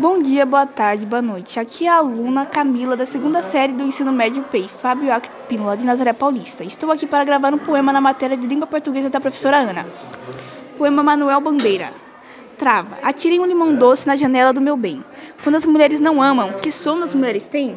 Bom dia, boa tarde, boa noite. Aqui é a aluna Camila, da segunda série do ensino médio PEI, Fábio Acto Pínola, de Nazaré Paulista. Estou aqui para gravar um poema na matéria de língua portuguesa da professora Ana. Poema Manuel Bandeira. Trava. Atirem um limão doce na janela do meu bem. Quando as mulheres não amam, que sono as mulheres têm?